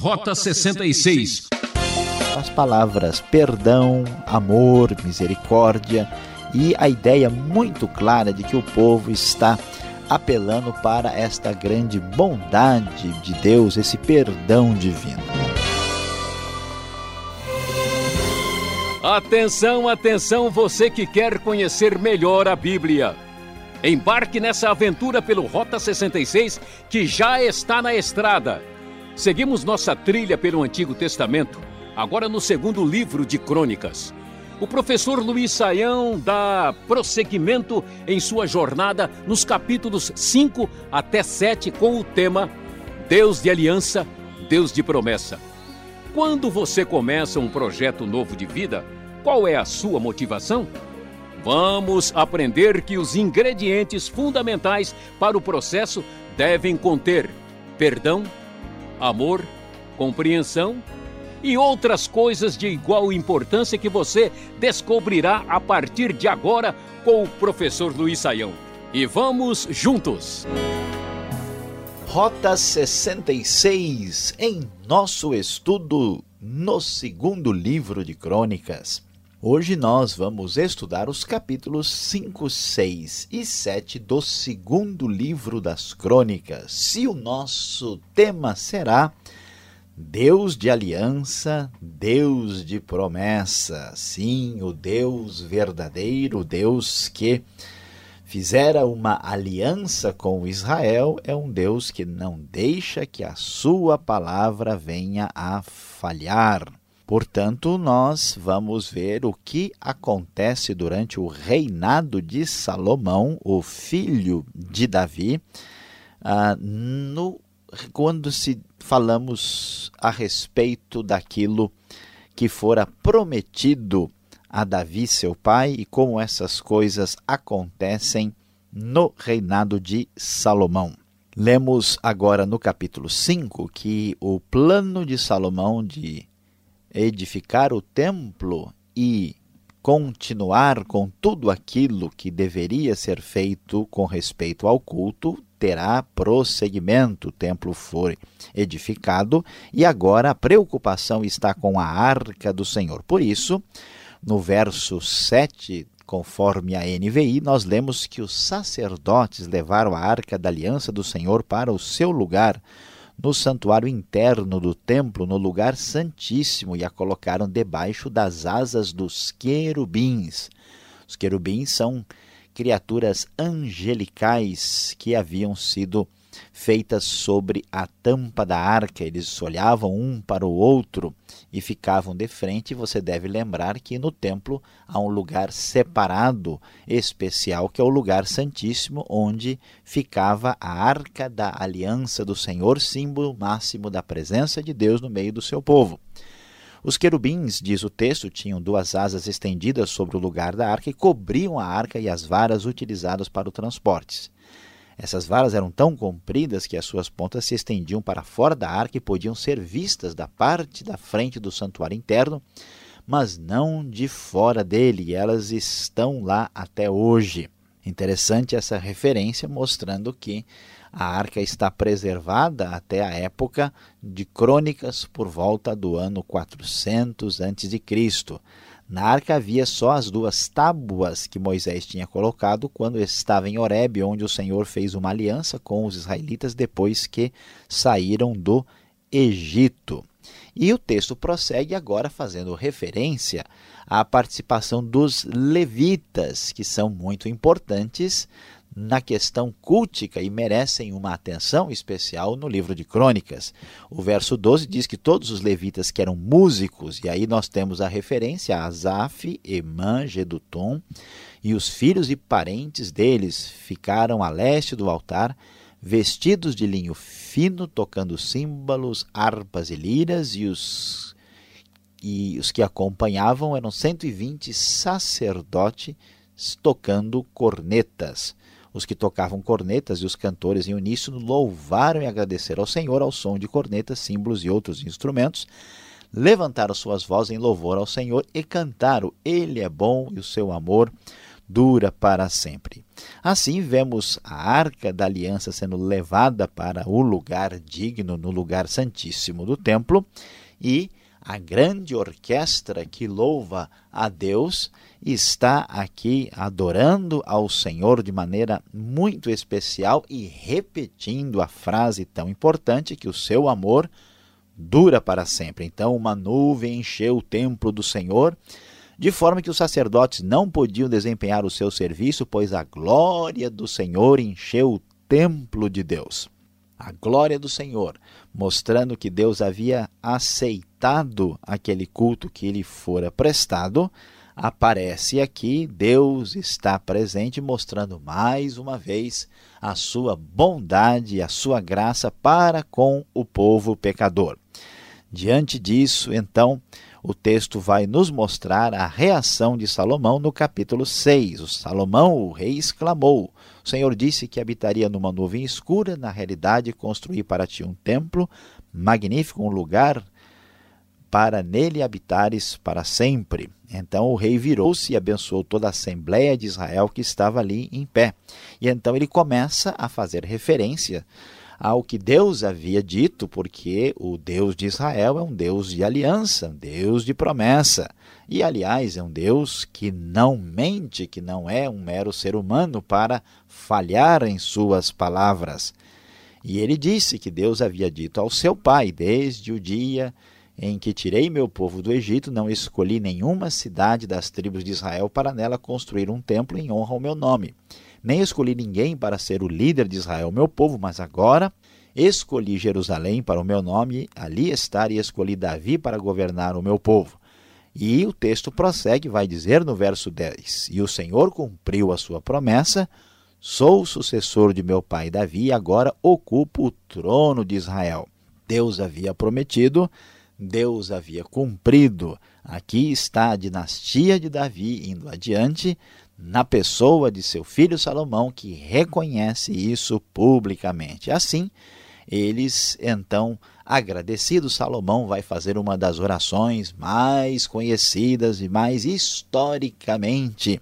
Rota 66. As palavras perdão, amor, misericórdia e a ideia muito clara de que o povo está apelando para esta grande bondade de Deus, esse perdão divino. Atenção, atenção, você que quer conhecer melhor a Bíblia. Embarque nessa aventura pelo Rota 66 que já está na estrada. Seguimos nossa trilha pelo Antigo Testamento, agora no segundo livro de Crônicas. O professor Luiz Saião dá prosseguimento em sua jornada nos capítulos 5 até 7 com o tema Deus de Aliança, Deus de Promessa. Quando você começa um projeto novo de vida, qual é a sua motivação? Vamos aprender que os ingredientes fundamentais para o processo devem conter perdão, amor, compreensão e outras coisas de igual importância que você descobrirá a partir de agora com o professor Luiz Saião. E vamos juntos! Rota 66 em nosso estudo no segundo livro de Crônicas. Hoje nós vamos estudar os capítulos 5, 6 e 7 do segundo livro das Crônicas. Se o nosso tema será Deus de aliança, Deus de promessa. Sim, o Deus verdadeiro, o Deus que fizera uma aliança com Israel, é um Deus que não deixa que a sua palavra venha a falhar. Portanto, nós vamos ver o que acontece durante o reinado de Salomão, o filho de Davi, uh, no quando se falamos a respeito daquilo que fora prometido a Davi, seu pai, e como essas coisas acontecem no reinado de Salomão. Lemos agora no capítulo 5 que o plano de Salomão de edificar o templo e continuar com tudo aquilo que deveria ser feito com respeito ao culto terá prosseguimento. O templo foi edificado e agora a preocupação está com a arca do Senhor. Por isso, no verso 7, conforme a NVI, nós lemos que os sacerdotes levaram a arca da aliança do Senhor para o seu lugar no santuário interno do templo, no lugar santíssimo, e a colocaram debaixo das asas dos querubins. Os querubins são criaturas angelicais que haviam sido feitas sobre a tampa da arca. Eles olhavam um para o outro e ficavam de frente. Você deve lembrar que no templo há um lugar separado, especial, que é o lugar santíssimo, onde ficava a arca da aliança do Senhor, símbolo máximo da presença de Deus no meio do seu povo. Os querubins, diz o texto, tinham duas asas estendidas sobre o lugar da arca e cobriam a arca e as varas utilizadas para o transporte. Essas varas eram tão compridas que as suas pontas se estendiam para fora da arca e podiam ser vistas da parte da frente do santuário interno, mas não de fora dele, e elas estão lá até hoje. Interessante essa referência mostrando que a arca está preservada até a época de Crônicas por volta do ano 400 a.C. Na arca havia só as duas tábuas que Moisés tinha colocado quando estava em Horebe, onde o Senhor fez uma aliança com os israelitas depois que saíram do Egito. E o texto prossegue agora fazendo referência à participação dos levitas, que são muito importantes na questão cultica e merecem uma atenção especial no livro de Crônicas. O verso 12 diz que todos os levitas que eram músicos, e aí nós temos a referência a Asaf, Emã, Gedutum, e os filhos e parentes deles ficaram a leste do altar, vestidos de linho fino, tocando símbolos, harpas e liras, e os, e os que acompanhavam eram 120 sacerdotes tocando cornetas. Os que tocavam cornetas e os cantores em uníssono louvaram e agradeceram ao Senhor ao som de cornetas, símbolos e outros instrumentos. Levantaram suas vozes em louvor ao Senhor e cantaram: Ele é bom e o seu amor dura para sempre. Assim, vemos a arca da aliança sendo levada para o lugar digno, no lugar santíssimo do templo, e a grande orquestra que louva a Deus está aqui adorando ao Senhor de maneira muito especial e repetindo a frase tão importante que o seu amor dura para sempre. Então, uma nuvem encheu o templo do Senhor, de forma que os sacerdotes não podiam desempenhar o seu serviço, pois a glória do Senhor encheu o templo de Deus. A glória do Senhor, mostrando que Deus havia aceitado aquele culto que lhe fora prestado, aparece aqui, Deus está presente, mostrando mais uma vez a sua bondade a sua graça para com o povo pecador. Diante disso, então, o texto vai nos mostrar a reação de Salomão no capítulo 6. O Salomão, o rei, exclamou: O Senhor disse que habitaria numa nuvem escura, na realidade, construí para ti um templo magnífico, um lugar para nele habitares para sempre. Então o rei virou-se e abençoou toda a assembleia de Israel que estava ali em pé. E então ele começa a fazer referência ao que Deus havia dito, porque o Deus de Israel é um Deus de aliança, um Deus de promessa. E, aliás, é um Deus que não mente, que não é um mero ser humano para falhar em suas palavras. E ele disse que Deus havia dito ao seu pai, desde o dia em que tirei meu povo do Egito, não escolhi nenhuma cidade das tribos de Israel para nela construir um templo em honra ao meu nome. Nem escolhi ninguém para ser o líder de Israel, meu povo, mas agora escolhi Jerusalém para o meu nome, ali estar, e escolhi Davi para governar o meu povo. E o texto prossegue, vai dizer no verso 10: E o Senhor cumpriu a sua promessa, sou o sucessor de meu pai Davi, e agora ocupo o trono de Israel. Deus havia prometido Deus havia cumprido. Aqui está a dinastia de Davi indo adiante, na pessoa de seu filho Salomão, que reconhece isso publicamente. Assim, eles então, agradecidos, Salomão vai fazer uma das orações mais conhecidas e mais historicamente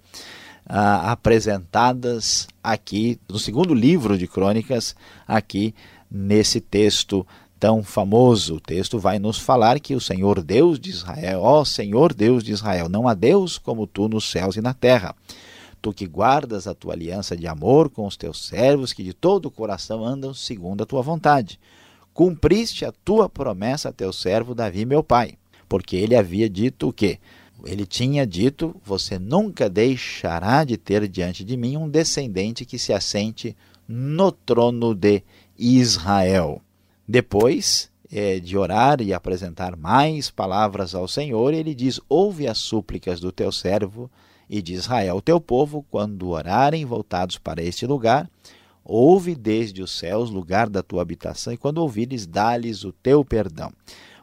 ah, apresentadas aqui no segundo livro de Crônicas, aqui nesse texto tão famoso. O texto vai nos falar que o Senhor Deus de Israel, ó Senhor Deus de Israel, não há Deus como tu nos céus e na terra. Tu que guardas a tua aliança de amor com os teus servos, que de todo o coração andam segundo a tua vontade. Cumpriste a tua promessa a teu servo Davi, meu pai, porque ele havia dito o quê? Ele tinha dito: Você nunca deixará de ter diante de mim um descendente que se assente no trono de Israel. Depois é, de orar e apresentar mais palavras ao Senhor, ele diz: Ouve as súplicas do teu servo e de Israel, teu povo, quando orarem voltados para este lugar. Ouve desde os céus, lugar da tua habitação, e quando ouvires, dá-lhes o teu perdão.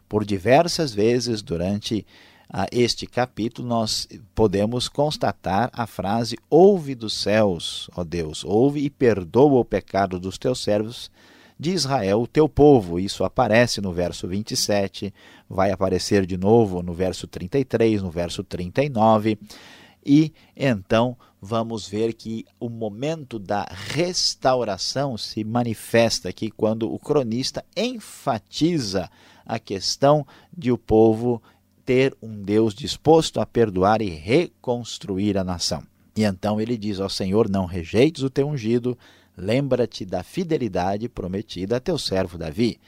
Por diversas vezes durante ah, este capítulo, nós podemos constatar a frase: Ouve dos céus, ó Deus, ouve e perdoa o pecado dos teus servos de Israel, o teu povo. Isso aparece no verso 27, vai aparecer de novo no verso 33, no verso 39. E então vamos ver que o momento da restauração se manifesta aqui quando o cronista enfatiza a questão de o povo ter um Deus disposto a perdoar e reconstruir a nação. E então ele diz ao Senhor: Não rejeites o teu ungido, Lembra-te da fidelidade prometida a teu servo Davi.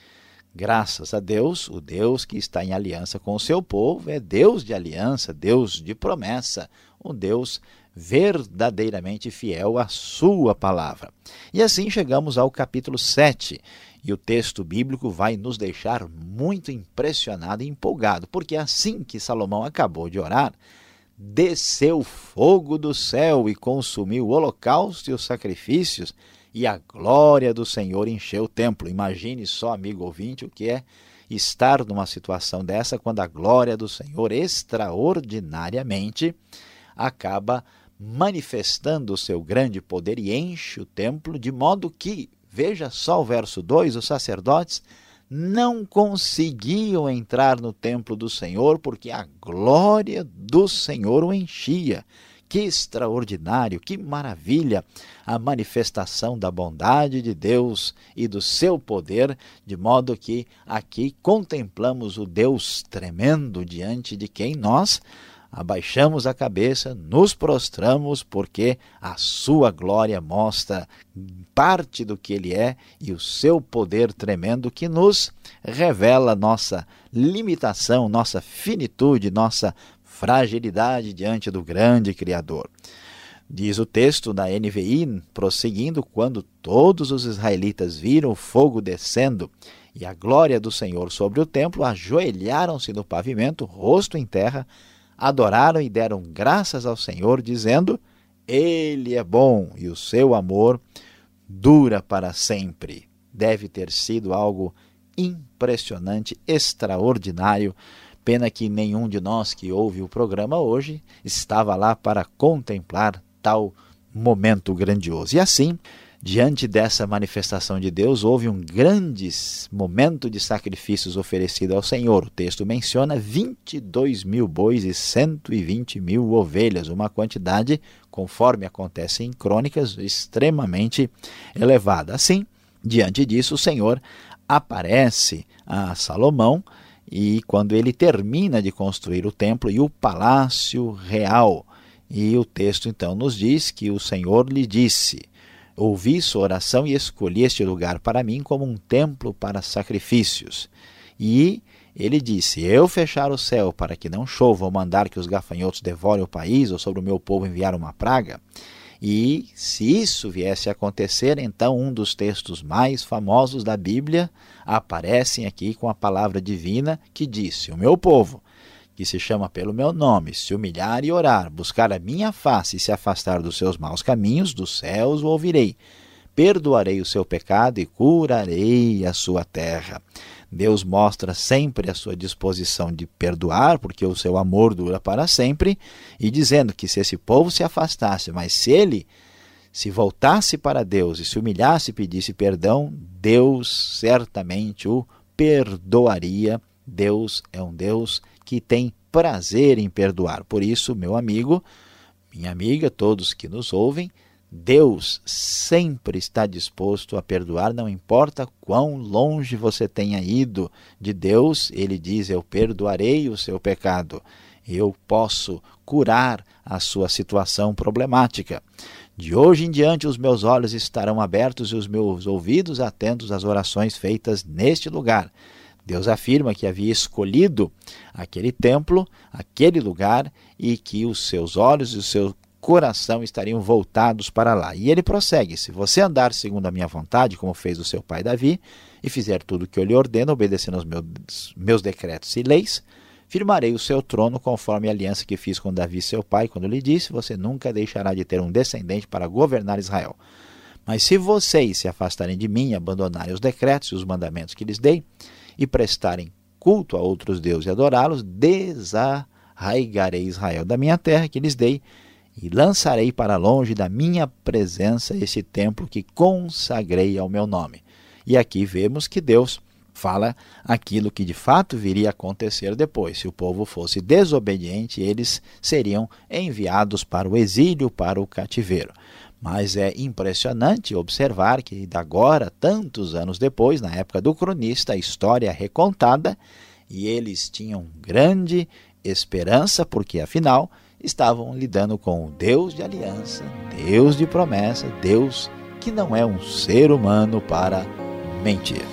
Graças a Deus, o Deus que está em aliança com o seu povo é Deus de aliança, Deus de promessa, um Deus verdadeiramente fiel à sua palavra. E assim chegamos ao capítulo 7, e o texto bíblico vai nos deixar muito impressionado e empolgado, porque assim que Salomão acabou de orar, desceu fogo do céu e consumiu o holocausto e os sacrifícios e a glória do Senhor encheu o templo. Imagine só, amigo ouvinte, o que é estar numa situação dessa quando a glória do Senhor extraordinariamente acaba manifestando o seu grande poder e enche o templo, de modo que, veja só o verso 2, os sacerdotes não conseguiam entrar no templo do Senhor porque a glória do Senhor o enchia. Que extraordinário, que maravilha a manifestação da bondade de Deus e do seu poder, de modo que aqui contemplamos o Deus tremendo diante de quem nós abaixamos a cabeça, nos prostramos, porque a sua glória mostra parte do que ele é e o seu poder tremendo que nos revela nossa limitação, nossa finitude, nossa fragilidade diante do grande Criador. Diz o texto da NVI, prosseguindo, quando todos os israelitas viram o fogo descendo e a glória do Senhor sobre o templo, ajoelharam-se no pavimento, rosto em terra, adoraram e deram graças ao Senhor, dizendo: Ele é bom e o seu amor dura para sempre. Deve ter sido algo impressionante, extraordinário. Pena que nenhum de nós que ouve o programa hoje estava lá para contemplar tal momento grandioso. E assim, Diante dessa manifestação de Deus, houve um grande momento de sacrifícios oferecido ao Senhor. O texto menciona 22 mil bois e 120 mil ovelhas, uma quantidade, conforme acontece em crônicas, extremamente elevada. Assim, diante disso, o Senhor aparece a Salomão e quando ele termina de construir o templo e o palácio real. E o texto então nos diz que o Senhor lhe disse: Ouvi sua oração e escolhi este lugar para mim como um templo para sacrifícios. E ele disse: Eu fechar o céu para que não chova ou mandar que os gafanhotos devorem o país ou sobre o meu povo enviar uma praga. E se isso viesse a acontecer, então um dos textos mais famosos da Bíblia aparecem aqui com a palavra divina que disse: O meu povo que se chama pelo meu nome, se humilhar e orar, buscar a minha face e se afastar dos seus maus caminhos, dos céus o ouvirei. Perdoarei o seu pecado e curarei a sua terra. Deus mostra sempre a sua disposição de perdoar, porque o seu amor dura para sempre, e dizendo que se esse povo se afastasse, mas se ele se voltasse para Deus e se humilhasse e pedisse perdão, Deus certamente o perdoaria. Deus é um Deus que tem prazer em perdoar. Por isso, meu amigo, minha amiga, todos que nos ouvem, Deus sempre está disposto a perdoar, não importa quão longe você tenha ido de Deus, ele diz: Eu perdoarei o seu pecado, eu posso curar a sua situação problemática. De hoje em diante, os meus olhos estarão abertos e os meus ouvidos atentos às orações feitas neste lugar. Deus afirma que havia escolhido aquele templo, aquele lugar, e que os seus olhos e o seu coração estariam voltados para lá. E ele prossegue: Se você andar segundo a minha vontade, como fez o seu pai Davi, e fizer tudo o que eu lhe ordeno, obedecendo aos meus, meus decretos e leis, firmarei o seu trono conforme a aliança que fiz com Davi, seu pai, quando lhe disse: Você nunca deixará de ter um descendente para governar Israel. Mas se vocês se afastarem de mim abandonarem os decretos e os mandamentos que lhes dei, e prestarem culto a outros deuses e adorá-los, desarraigarei Israel da minha terra que lhes dei e lançarei para longe da minha presença esse templo que consagrei ao meu nome. E aqui vemos que Deus fala aquilo que de fato viria a acontecer depois. Se o povo fosse desobediente, eles seriam enviados para o exílio, para o cativeiro. Mas é impressionante observar que, agora, tantos anos depois, na época do cronista, a história é recontada e eles tinham grande esperança, porque afinal estavam lidando com o Deus de aliança, Deus de promessa, Deus que não é um ser humano para mentir.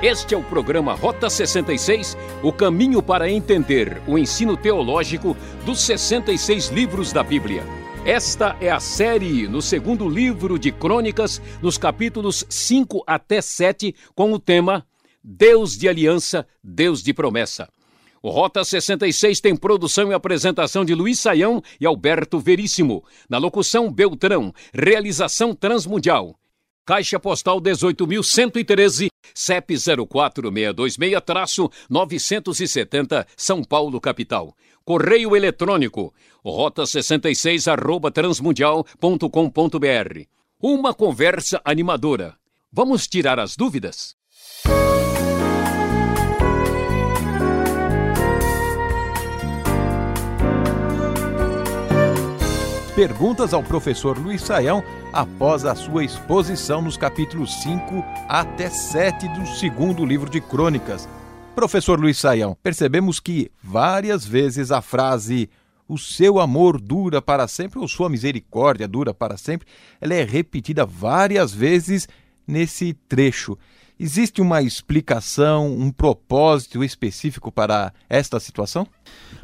Este é o programa Rota 66, o caminho para entender o ensino teológico dos 66 livros da Bíblia. Esta é a série no segundo livro de Crônicas, nos capítulos 5 até 7, com o tema Deus de Aliança, Deus de Promessa. O Rota 66 tem produção e apresentação de Luiz Saião e Alberto Veríssimo. Na locução Beltrão, realização Transmundial. Caixa Postal 18.113, CEP 04626-970, São Paulo, capital. Correio eletrônico, rota 66 arroba transmundial.com.br. Uma conversa animadora. Vamos tirar as dúvidas? Perguntas ao professor Luiz Saião após a sua exposição nos capítulos 5 até 7 do segundo livro de Crônicas. Professor Luiz Saião, percebemos que várias vezes a frase o seu amor dura para sempre, ou sua misericórdia dura para sempre, ela é repetida várias vezes nesse trecho. Existe uma explicação, um propósito específico para esta situação?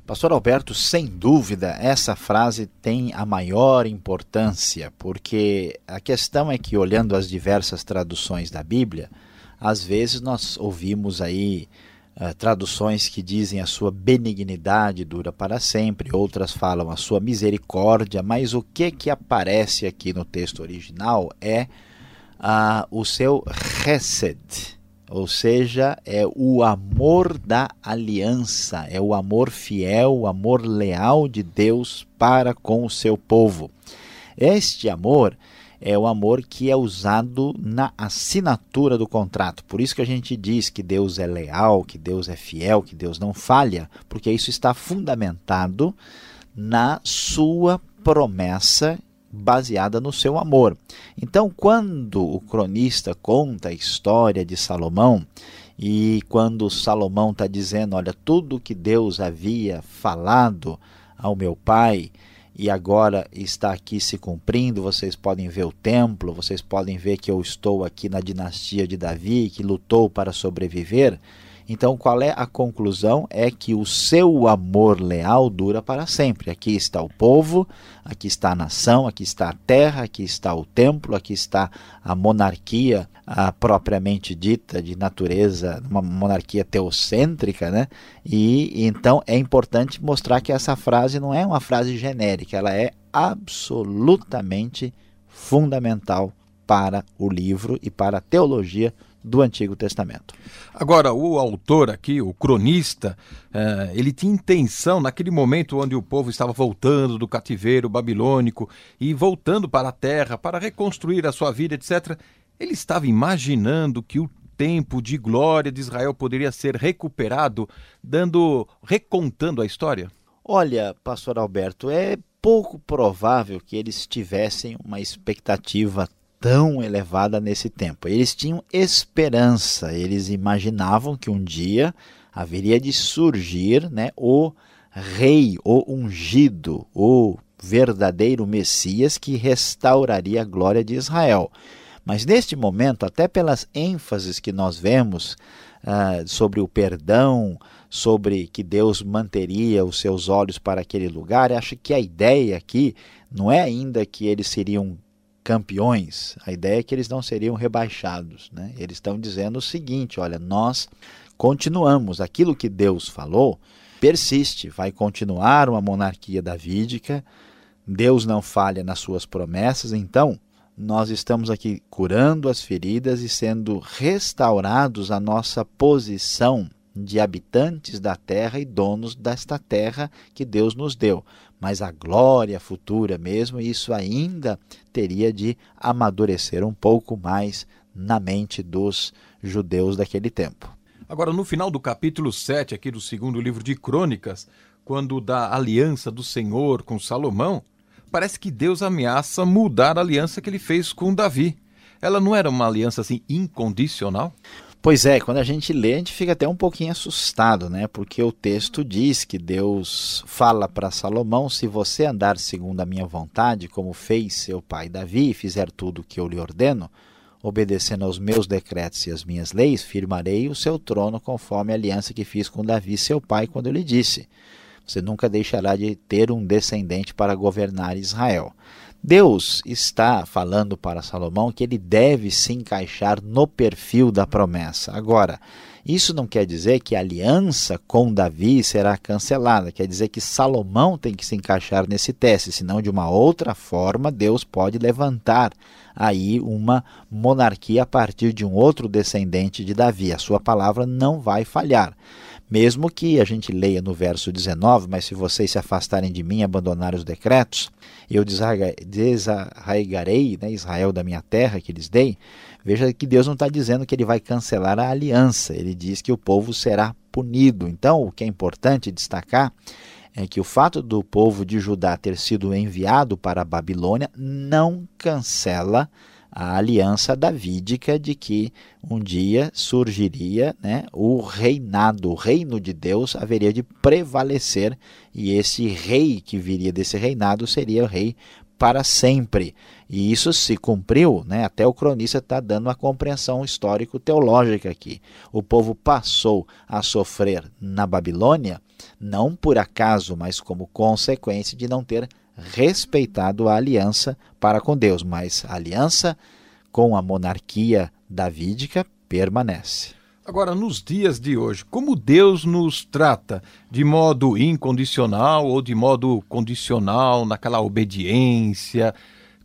Pastor Alberto, sem dúvida, essa frase tem a maior importância, porque a questão é que, olhando as diversas traduções da Bíblia, às vezes nós ouvimos aí uh, traduções que dizem a sua benignidade dura para sempre, outras falam a sua misericórdia, mas o que que aparece aqui no texto original é o seu chesed, ou seja, é o amor da aliança, é o amor fiel, o amor leal de Deus para com o seu povo. Este amor é o amor que é usado na assinatura do contrato. Por isso que a gente diz que Deus é leal, que Deus é fiel, que Deus não falha, porque isso está fundamentado na sua promessa baseada no seu amor. Então, quando o cronista conta a história de Salomão, e quando Salomão está dizendo: Olha, tudo que Deus havia falado ao meu pai e agora está aqui se cumprindo. Vocês podem ver o templo, vocês podem ver que eu estou aqui na dinastia de Davi, que lutou para sobreviver. Então, qual é a conclusão? É que o seu amor leal dura para sempre. Aqui está o povo, aqui está a nação, aqui está a terra, aqui está o templo, aqui está a monarquia a propriamente dita de natureza, uma monarquia teocêntrica, né? E então é importante mostrar que essa frase não é uma frase genérica, ela é absolutamente fundamental para o livro e para a teologia do Antigo Testamento. Agora, o autor aqui, o cronista, uh, ele tinha intenção, naquele momento onde o povo estava voltando do cativeiro babilônico e voltando para a terra para reconstruir a sua vida, etc., ele estava imaginando que o tempo de glória de Israel poderia ser recuperado, dando, recontando a história? Olha, pastor Alberto, é pouco provável que eles tivessem uma expectativa tão elevada nesse tempo. Eles tinham esperança, eles imaginavam que um dia haveria de surgir né, o rei, o ungido, o verdadeiro Messias que restauraria a glória de Israel. Mas neste momento, até pelas ênfases que nós vemos uh, sobre o perdão, sobre que Deus manteria os seus olhos para aquele lugar, acho que a ideia aqui não é ainda que eles seriam campeões, a ideia é que eles não seriam rebaixados. Né? Eles estão dizendo o seguinte: olha, nós continuamos, aquilo que Deus falou persiste, vai continuar uma monarquia davídica, Deus não falha nas suas promessas, então nós estamos aqui curando as feridas e sendo restaurados a nossa posição de habitantes da terra e donos desta terra que Deus nos deu. Mas a glória futura mesmo, isso ainda teria de amadurecer um pouco mais na mente dos judeus daquele tempo. Agora, no final do capítulo 7 aqui do segundo livro de Crônicas, quando da aliança do Senhor com Salomão, parece que Deus ameaça mudar a aliança que ele fez com Davi. Ela não era uma aliança assim incondicional? Pois é, quando a gente lê, a gente fica até um pouquinho assustado, né? Porque o texto diz que Deus fala para Salomão: se você andar segundo a minha vontade, como fez seu pai Davi, e fizer tudo o que eu lhe ordeno, obedecendo aos meus decretos e às minhas leis, firmarei o seu trono conforme a aliança que fiz com Davi, seu pai, quando eu lhe disse: Você nunca deixará de ter um descendente para governar Israel. Deus está falando para Salomão que ele deve se encaixar no perfil da promessa. Agora, isso não quer dizer que a aliança com Davi será cancelada, quer dizer que Salomão tem que se encaixar nesse teste, senão de uma outra forma Deus pode levantar aí uma monarquia a partir de um outro descendente de Davi. A sua palavra não vai falhar. Mesmo que a gente leia no verso 19, mas se vocês se afastarem de mim abandonarem os decretos, eu desarraigarei né, Israel da minha terra que lhes dei. Veja que Deus não está dizendo que ele vai cancelar a aliança, ele diz que o povo será punido. Então, o que é importante destacar é que o fato do povo de Judá ter sido enviado para a Babilônia não cancela a aliança davídica de que um dia surgiria né, o reinado, o reino de Deus haveria de prevalecer e esse rei que viria desse reinado seria o rei para sempre. E isso se cumpriu, né? até o cronista está dando uma compreensão histórico-teológica aqui. O povo passou a sofrer na Babilônia, não por acaso, mas como consequência de não ter respeitado a aliança para com Deus, mas a aliança com a monarquia davídica permanece. Agora, nos dias de hoje, como Deus nos trata? De modo incondicional ou de modo condicional, naquela obediência?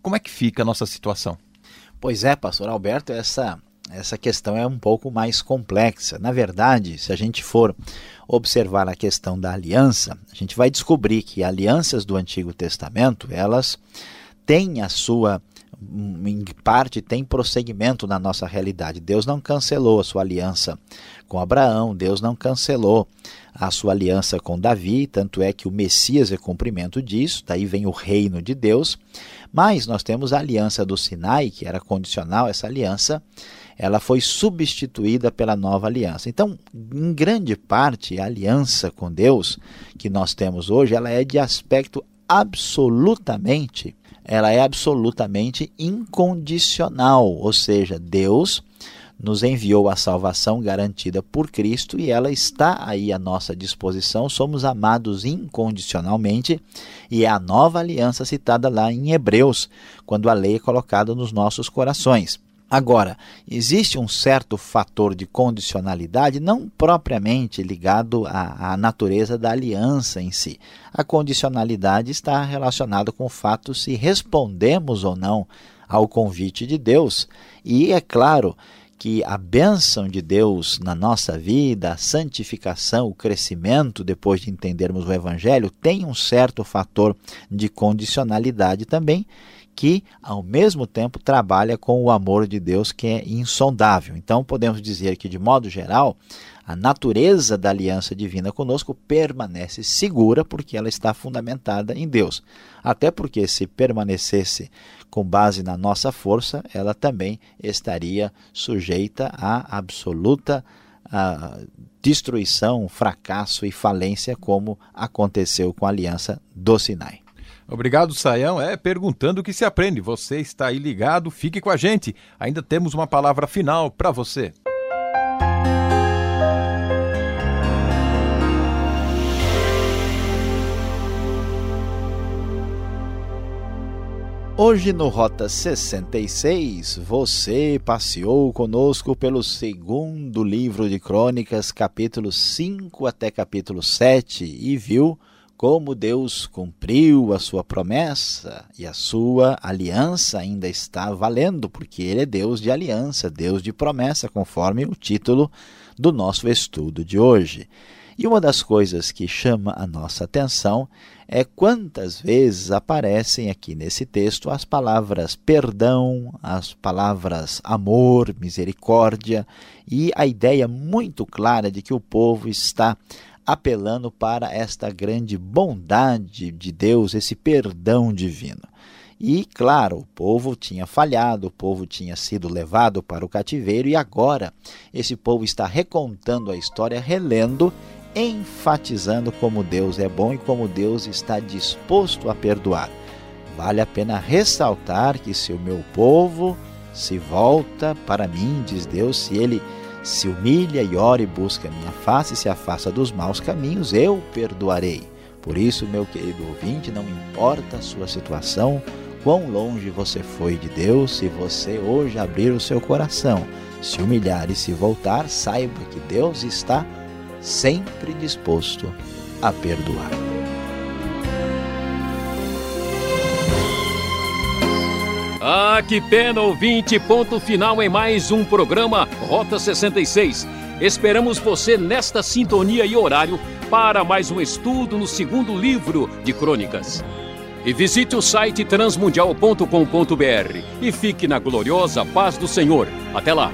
Como é que fica a nossa situação? Pois é, pastor Alberto, essa, essa questão é um pouco mais complexa. Na verdade, se a gente for observar a questão da aliança, a gente vai descobrir que alianças do Antigo Testamento, elas têm a sua em parte tem prosseguimento na nossa realidade. Deus não cancelou a sua aliança com Abraão, Deus não cancelou a sua aliança com Davi, tanto é que o Messias é cumprimento disso, daí vem o reino de Deus. Mas nós temos a aliança do Sinai, que era condicional, essa aliança, ela foi substituída pela nova aliança. Então, em grande parte, a aliança com Deus que nós temos hoje, ela é de aspecto absolutamente ela é absolutamente incondicional, ou seja, Deus nos enviou a salvação garantida por Cristo e ela está aí à nossa disposição. Somos amados incondicionalmente e é a nova aliança citada lá em Hebreus, quando a lei é colocada nos nossos corações. Agora, existe um certo fator de condicionalidade, não propriamente ligado à, à, natureza da aliança em si. A condicionalidade está relacionada com o fato se respondemos ou não ao convite de Deus. E é claro que a bênção de Deus na nossa vida, a santificação, o crescimento, depois de entendermos o Evangelho, tem um certo fator de condicionalidade também que, ao mesmo tempo, trabalha com o amor de Deus que é insondável. Então, podemos dizer que, de modo geral, a natureza da aliança divina conosco permanece segura porque ela está fundamentada em Deus. Até porque, se permanecesse com base na nossa força, ela também estaria sujeita à absoluta destruição, fracasso e falência, como aconteceu com a aliança do Sinai. Obrigado, Saião. É perguntando o que se aprende. Você está aí ligado, fique com a gente. Ainda temos uma palavra final para você. Hoje no Rota 66, você passeou conosco pelo segundo livro de Crônicas, capítulo 5 até capítulo 7, e viu como Deus cumpriu a sua promessa e a sua aliança ainda está valendo, porque Ele é Deus de aliança, Deus de promessa, conforme o título do nosso estudo de hoje. E uma das coisas que chama a nossa atenção é quantas vezes aparecem aqui nesse texto as palavras perdão, as palavras amor, misericórdia e a ideia muito clara de que o povo está apelando para esta grande bondade de Deus, esse perdão divino. E, claro, o povo tinha falhado, o povo tinha sido levado para o cativeiro e agora esse povo está recontando a história, relendo, enfatizando como Deus é bom e como Deus está disposto a perdoar. Vale a pena ressaltar que se o meu povo se volta para mim, diz Deus, se ele se humilha e ora e busca a minha face e se afasta dos maus caminhos, eu perdoarei. Por isso, meu querido ouvinte, não importa a sua situação, quão longe você foi de Deus, se você hoje abrir o seu coração, se humilhar e se voltar, saiba que Deus está sempre disposto a perdoar. Ah, que pena, ouvinte! Ponto final em mais um programa Rota 66. Esperamos você nesta sintonia e horário para mais um estudo no segundo livro de Crônicas. E visite o site transmundial.com.br e fique na gloriosa paz do Senhor. Até lá!